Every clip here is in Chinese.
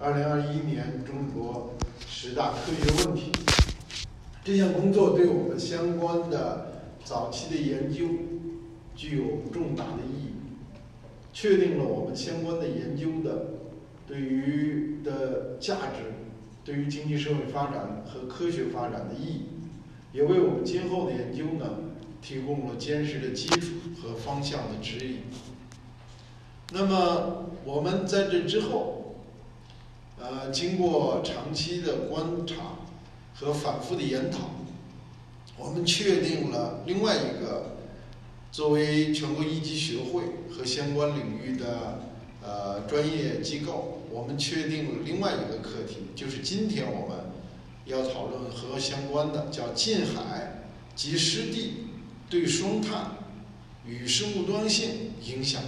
二零二一年中国十大科学问题。这项工作对我们相关的早期的研究具有重大的意义，确定了我们相关的研究的对于的价值，对于经济社会发展和科学发展的意义，也为我们今后的研究呢提供了坚实的基础和方向的指引。那么我们在这之后，呃，经过长期的观察。和反复的研讨，我们确定了另外一个作为全国一级学会和相关领域的呃专业机构，我们确定了另外一个课题，就是今天我们要讨论和相关的，叫近海及湿地对双碳与生物多样性影响。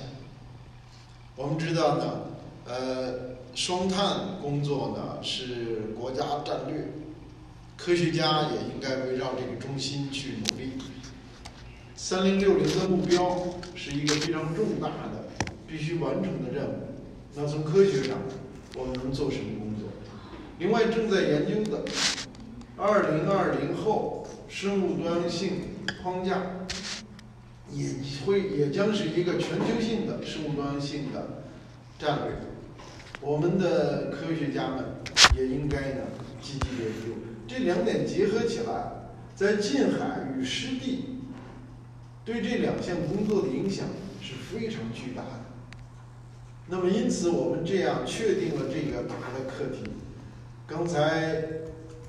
我们知道呢，呃，双碳工作呢是国家战略。科学家也应该围绕这个中心去努力。三零六零的目标是一个非常重大的、必须完成的任务。那从科学上，我们能做什么工作？另外，正在研究的二零二零后生物多样性框架，也会也将是一个全球性的生物多样性的战略。我们的科学家们也应该呢积极研究。这两点结合起来，在近海与湿地对这两项工作的影响是非常巨大的。那么，因此我们这样确定了这个大的课题。刚才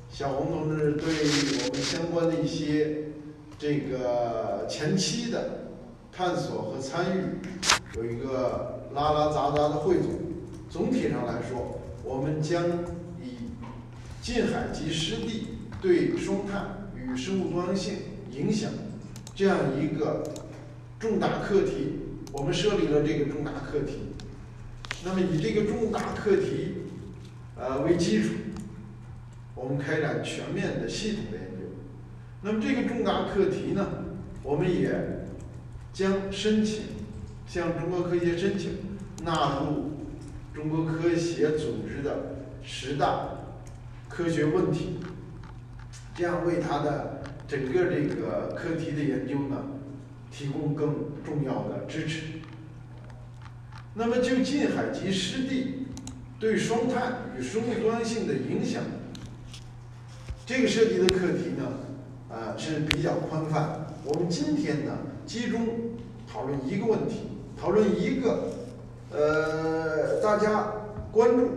小红同志对我们相关的一些这个前期的探索和参与有一个拉拉杂杂的汇总。总体上来说，我们将以。近海及湿地对生态与生物多样性影响这样一个重大课题，我们设立了这个重大课题。那么以这个重大课题呃为基础，我们开展全面的系统的研究。那么这个重大课题呢，我们也将申请向中国科协申请纳入中国科协组织的十大。科学问题，这样为他的整个这个课题的研究呢，提供更重要的支持。那么就近海及湿地对双碳与生物多样性的影响，这个涉及的课题呢，啊是比较宽泛。我们今天呢，集中讨论一个问题，讨论一个呃大家关注。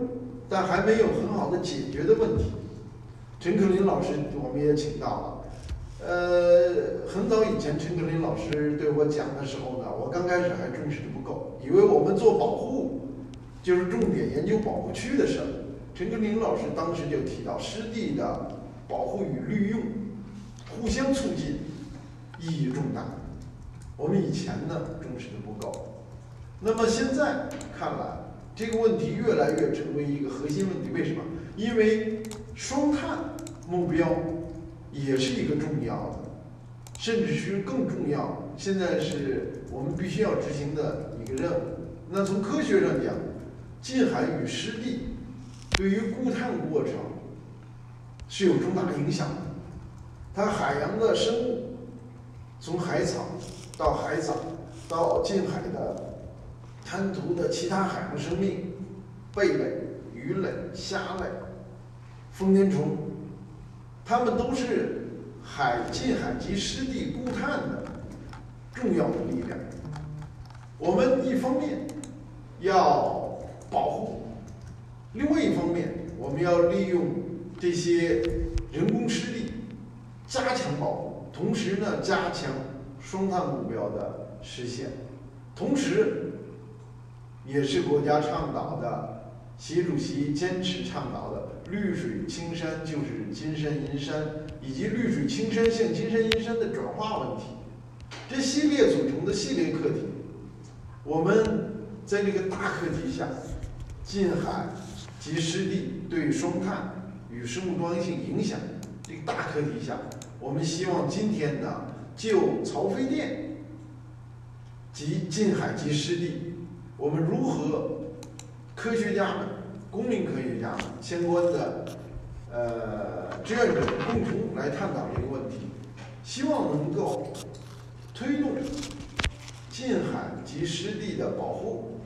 但还没有很好的解决的问题。陈克林老师我们也请到了。呃，很早以前陈克林老师对我讲的时候呢，我刚开始还重视的不够，以为我们做保护就是重点研究保护区的事儿。陈克林老师当时就提到湿地的保护与利用互相促进，意义重大。我们以前呢重视的不够，那么现在看来。这个问题越来越成为一个核心问题，为什么？因为双碳目标也是一个重要的，甚至是更重要。现在是我们必须要执行的一个任务。那从科学上讲，近海与湿地对于固碳过程是有重大影响的。它海洋的生物，从海草到海藻到近海的。滩涂的其他海洋生命，贝类、鱼类、虾类、丰年虫，它们都是海近海及湿地固碳的重要的力量。我们一方面要保护，另外一方面我们要利用这些人工湿地加强保护，同时呢加强双碳目标的实现，同时。也是国家倡导的，习主席坚持倡导的“绿水青山就是金山银山”，以及“绿水青山向金山银山”的转化问题，这系列组成的系列课题，我们在这个大课题下，近海及湿地对双碳与生物多样性影响这个大课题下，我们希望今天呢，就曹妃甸及近海及湿地。我们如何？科学家们、公民科学家们相关的呃志愿者共同来探讨这个问题，希望能够推动近海及湿地的保护，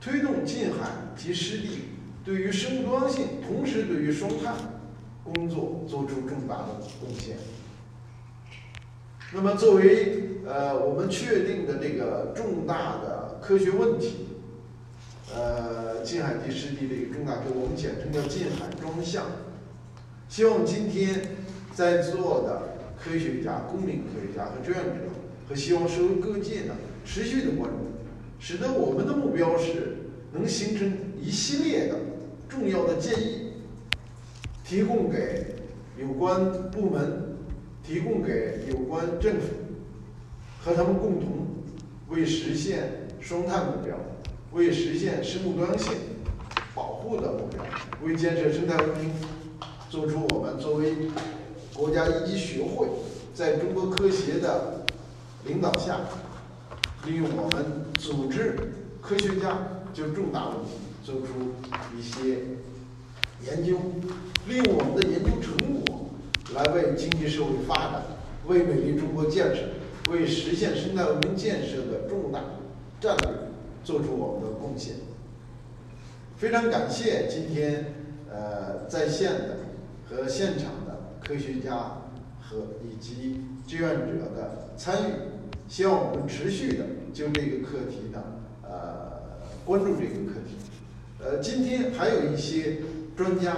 推动近海及湿地对于生物多样性，同时对于双碳工作做出重大的贡献。那么，作为呃我们确定的这个重大的科学问题，呃，近海地湿地这个重大科，我们简称叫近海专项。希望今天在座的科学家、公民科学家和志愿者，和希望社会各界呢持续的关注，使得我们的目标是能形成一系列的重要的建议，提供给有关部门，提供给有关政府，和他们共同为实现双碳目标，为实现生物多样性保护的目标，为建设生态文明。做出我们作为国家一级学会，在中国科协的领导下，利用我们组织科学家就重大问题做出一些研究，利用我们的研究成果来为经济社会发展、为美丽中国建设、为实现生态文明建设的重大战略做出我们的贡献。非常感谢今天呃在线的。和现场的科学家和以及志愿者的参与，希望我们持续的就这个课题呢，呃，关注这个课题。呃，今天还有一些专家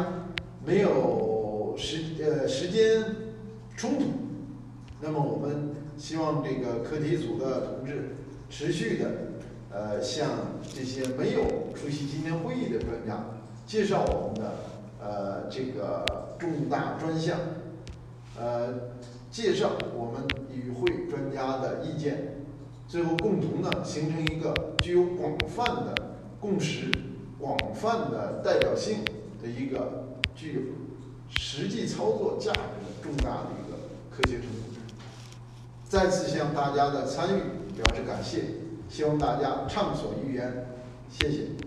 没有时呃时间冲突，那么我们希望这个课题组的同志持续的呃向这些没有出席今天会议的专家介绍我们的呃这个。重大专项，呃，介绍我们与会专家的意见，最后共同呢形成一个具有广泛的共识、广泛的代表性的一个具有实际操作价值重大的一个科学成果。再次向大家的参与表示感谢，希望大家畅所欲言，谢谢。